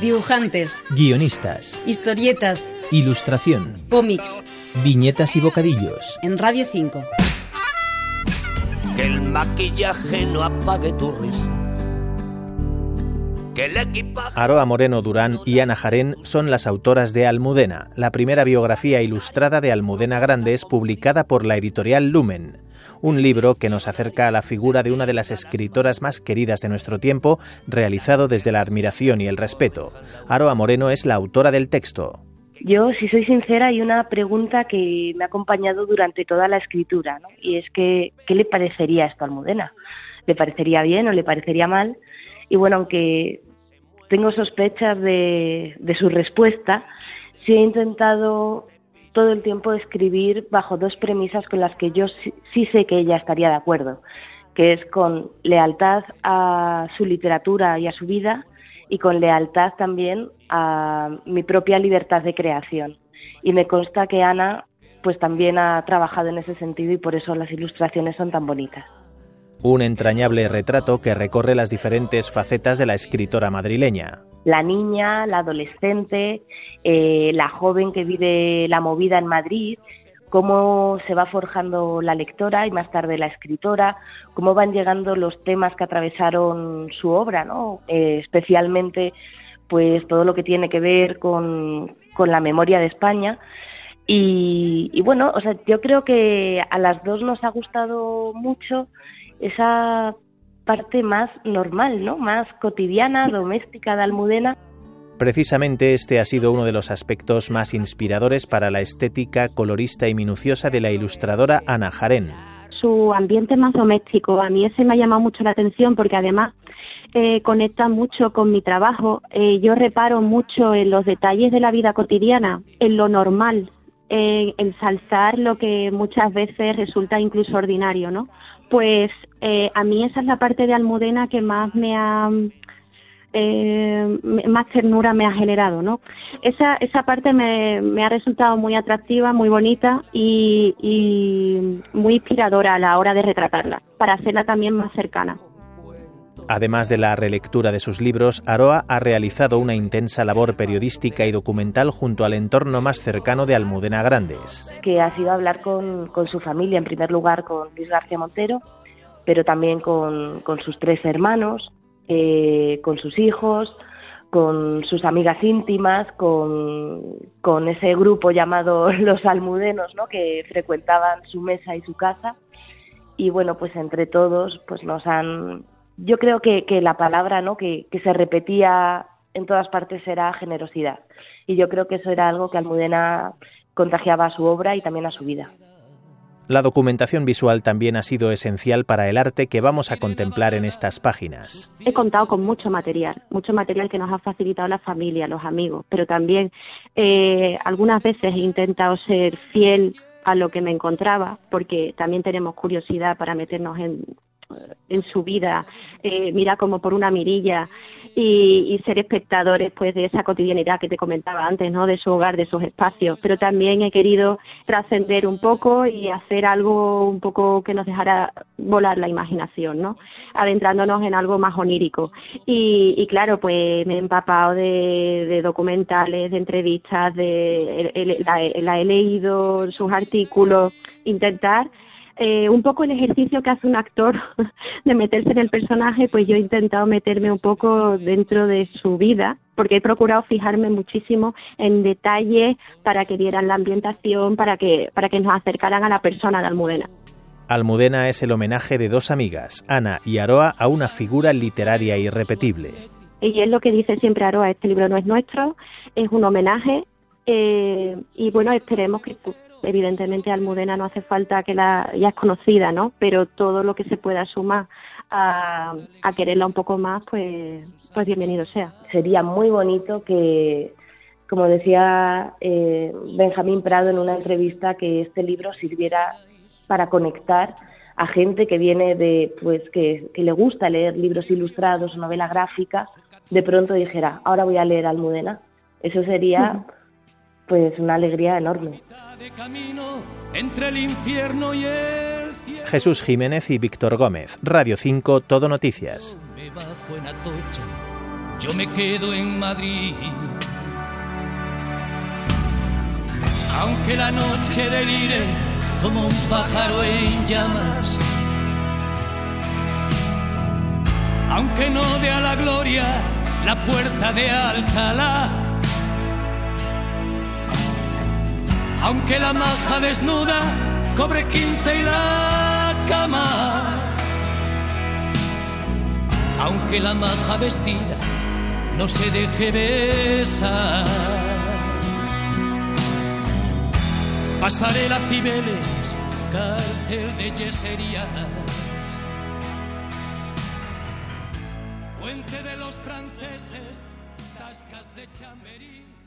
Dibujantes. Guionistas. Historietas. Ilustración. Cómics. Viñetas y bocadillos. En Radio 5. Que el maquillaje no apague tu risa. Que el equipaje... Aroa Moreno Durán y Ana Jarén son las autoras de Almudena, la primera biografía ilustrada de Almudena Grandes publicada por la editorial Lumen un libro que nos acerca a la figura de una de las escritoras más queridas de nuestro tiempo, realizado desde la admiración y el respeto. Aroa Moreno es la autora del texto. Yo, si soy sincera, hay una pregunta que me ha acompañado durante toda la escritura, ¿no? y es que, ¿qué le parecería esto a Almudena? ¿Le parecería bien o le parecería mal? Y bueno, aunque tengo sospechas de, de su respuesta, sí he intentado todo el tiempo escribir bajo dos premisas con las que yo sí, sé que ella estaría de acuerdo, que es con lealtad a su literatura y a su vida y con lealtad también a mi propia libertad de creación. Y me consta que Ana pues también ha trabajado en ese sentido y por eso las ilustraciones son tan bonitas. Un entrañable retrato que recorre las diferentes facetas de la escritora madrileña la niña, la adolescente, eh, la joven que vive la movida en Madrid, cómo se va forjando la lectora y más tarde la escritora, cómo van llegando los temas que atravesaron su obra, ¿no? Eh, especialmente pues todo lo que tiene que ver con, con la memoria de España. Y, y, bueno, o sea, yo creo que a las dos nos ha gustado mucho esa parte más normal, ¿no? Más cotidiana, doméstica de Almudena. Precisamente este ha sido uno de los aspectos más inspiradores para la estética colorista y minuciosa de la ilustradora Ana Jarén. Su ambiente más doméstico, a mí ese me ha llamado mucho la atención porque además eh, conecta mucho con mi trabajo. Eh, yo reparo mucho en los detalles de la vida cotidiana, en lo normal, en ensalzar lo que muchas veces resulta incluso ordinario, ¿no? Pues eh, a mí esa es la parte de Almudena que más me ha eh, más ternura me ha generado, ¿no? Esa, esa parte me, me ha resultado muy atractiva, muy bonita y, y muy inspiradora a la hora de retratarla, para hacerla también más cercana. Además de la relectura de sus libros, Aroa ha realizado una intensa labor periodística y documental junto al entorno más cercano de Almudena Grandes. Que ha sido hablar con, su familia, en primer lugar con Luis García Montero, pero también con, sus tres hermanos, eh, con sus hijos, con sus amigas íntimas, con, ese grupo llamado los almudenos, ¿no? que frecuentaban su mesa y su casa. Y bueno, pues entre todos pues nos han yo creo que, la palabra ¿no? Que, se repetía en todas partes era generosidad. Y yo creo que eso era algo que Almudena contagiaba a su obra y también a su vida. La documentación visual también ha sido esencial para el arte que vamos a contemplar en estas páginas. He contado con mucho material, mucho material que nos ha facilitado la familia, los amigos, pero también eh, algunas veces he intentado ser fiel a lo que me encontraba, porque también tenemos curiosidad para meternos en, en su vida, eh, mira como por una mirilla y, ser espectadores pues de esa cotidianidad que te comentaba antes, ¿no? De su hogar, de sus espacios. Pero también he querido trascender un poco y hacer algo un poco que nos dejara volar la imaginación, ¿no? Adentrándonos en algo más onírico. Y, claro, pues me he empapado de, documentales, de entrevistas, de la he leído sus artículos, intentar eh, un poco el ejercicio que hace un actor de meterse en el personaje, pues yo he intentado meterme un poco dentro de su vida, porque he procurado fijarme muchísimo en detalles para que dieran la ambientación, para que, para que nos acercaran a la persona de Almudena. Almudena es el homenaje de dos amigas, Ana y Aroa, a una figura literaria irrepetible. Y es lo que dice siempre Aroa, este libro no es nuestro, es un homenaje eh, y bueno, esperemos que evidentemente Almudena no hace falta que la ya es conocida, ¿no? Pero todo lo que se pueda sumar a, quererla un poco más, pues, pues bienvenido sea. Sería muy bonito que, como decía eh, Benjamín Prado en una entrevista, que este libro sirviera para conectar a gente que viene de, pues, que, le gusta leer libros ilustrados, novela gráfica, de pronto dijera, ahora voy a leer Almudena. Eso sería pues una alegría enorme. Entre el infierno y Jesús Jiménez y Víctor Gómez, Radio 5, Todo Noticias. yo me quedo en Madrid. Aunque la noche delire como un pájaro en llamas, aunque no dé a la gloria la puerta de Alcalá, aunque la maja desnuda cobre quince y la cama, aunque la maja vestida no se deje besar. Pasaré las Cibeles, cárcel de yeserías. Puente de los franceses, tascas de chamberí.